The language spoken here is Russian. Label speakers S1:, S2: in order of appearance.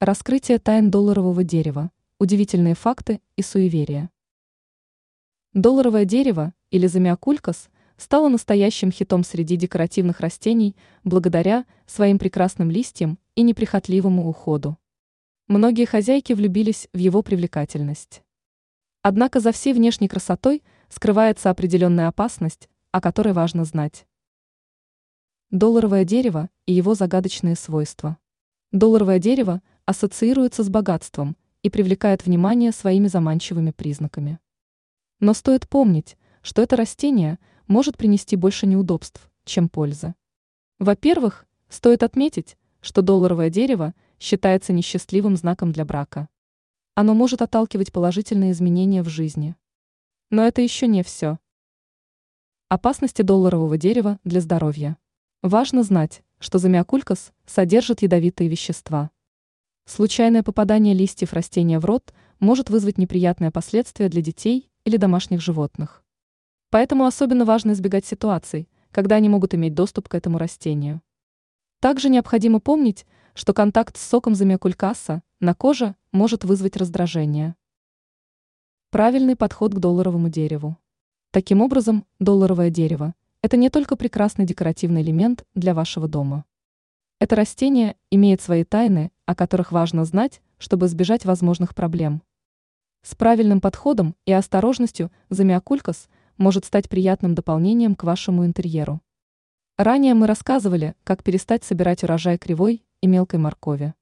S1: Раскрытие тайн долларового дерева, удивительные факты и суеверия. Долларовое дерево, или замиокулькас, стало настоящим хитом среди декоративных растений благодаря своим прекрасным листьям и неприхотливому уходу. Многие хозяйки влюбились в его привлекательность. Однако за всей внешней красотой скрывается определенная опасность, о которой важно знать. Долларовое дерево и его загадочные свойства. Долларовое дерево ассоциируется с богатством и привлекает внимание своими заманчивыми признаками. Но стоит помнить, что это растение может принести больше неудобств, чем пользы. Во-первых, стоит отметить, что долларовое дерево считается несчастливым знаком для брака. Оно может отталкивать положительные изменения в жизни. Но это еще не все. Опасности долларового дерева для здоровья. Важно знать, что замиокулькас содержит ядовитые вещества. Случайное попадание листьев растения в рот может вызвать неприятные последствия для детей или домашних животных. Поэтому особенно важно избегать ситуаций, когда они могут иметь доступ к этому растению. Также необходимо помнить, что контакт с соком замиокулькаса на коже может вызвать раздражение. Правильный подход к долларовому дереву. Таким образом, долларовое дерево – это не только прекрасный декоративный элемент для вашего дома. Это растение имеет свои тайны, о которых важно знать, чтобы избежать возможных проблем. С правильным подходом и осторожностью замиокулькас может стать приятным дополнением к вашему интерьеру. Ранее мы рассказывали, как перестать собирать урожай кривой и мелкой моркови.